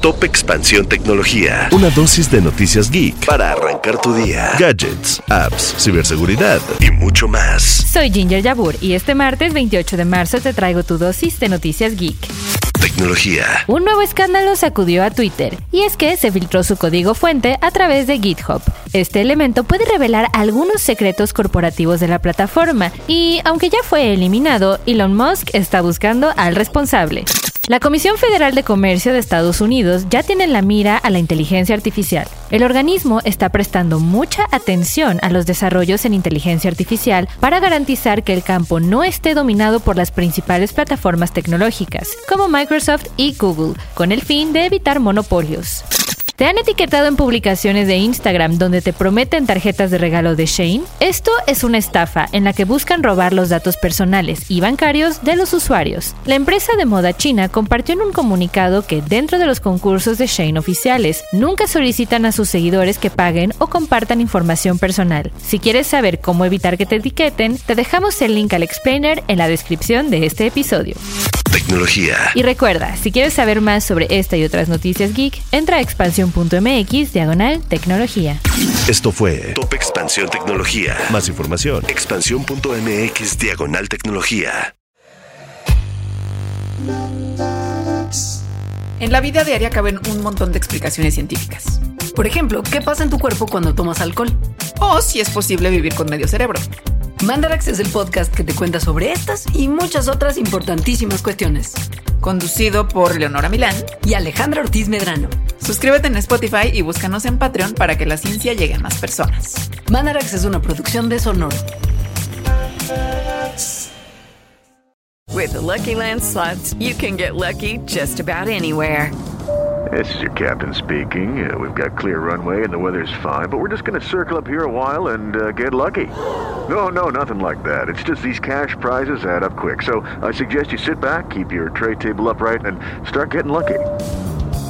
Top Expansión Tecnología. Una dosis de noticias geek para arrancar tu día. Gadgets, apps, ciberseguridad y mucho más. Soy Ginger Yabur y este martes 28 de marzo te traigo tu dosis de noticias geek. Tecnología. Un nuevo escándalo sacudió a Twitter, y es que se filtró su código fuente a través de GitHub. Este elemento puede revelar algunos secretos corporativos de la plataforma, y aunque ya fue eliminado, Elon Musk está buscando al responsable. La Comisión Federal de Comercio de Estados Unidos ya tiene la mira a la inteligencia artificial. El organismo está prestando mucha atención a los desarrollos en inteligencia artificial para garantizar que el campo no esté dominado por las principales plataformas tecnológicas, como Microsoft y Google, con el fin de evitar monopolios. ¿Te han etiquetado en publicaciones de Instagram donde te prometen tarjetas de regalo de Shane? Esto es una estafa en la que buscan robar los datos personales y bancarios de los usuarios. La empresa de moda china compartió en un comunicado que dentro de los concursos de Shane oficiales nunca solicitan a sus seguidores que paguen o compartan información personal. Si quieres saber cómo evitar que te etiqueten, te dejamos el link al explainer en la descripción de este episodio. Tecnología. Y recuerda, si quieres saber más sobre esta y otras noticias geek, entra a expansión.mx diagonal tecnología. Esto fue Top Expansión Tecnología. Más información. Expansión.mx diagonal tecnología. En la vida diaria caben un montón de explicaciones científicas. Por ejemplo, ¿qué pasa en tu cuerpo cuando tomas alcohol? O si es posible vivir con medio cerebro. Mandarax es el podcast que te cuenta sobre estas y muchas otras importantísimas cuestiones. Conducido por Leonora Milán y Alejandra Ortiz Medrano. Suscríbete en Spotify y búscanos en Patreon para que la ciencia llegue a más personas. Mandarax es una producción de Sonoro. With the Lucky Land slots, you can get lucky just about anywhere. This is your captain speaking. Uh, we've got clear runway and the weather's fine, but we're just going to circle up here a while and uh, get lucky. No, no, nothing like that. It's just these cash prizes add up quick. So I suggest you sit back, keep your tray table upright, and start getting lucky.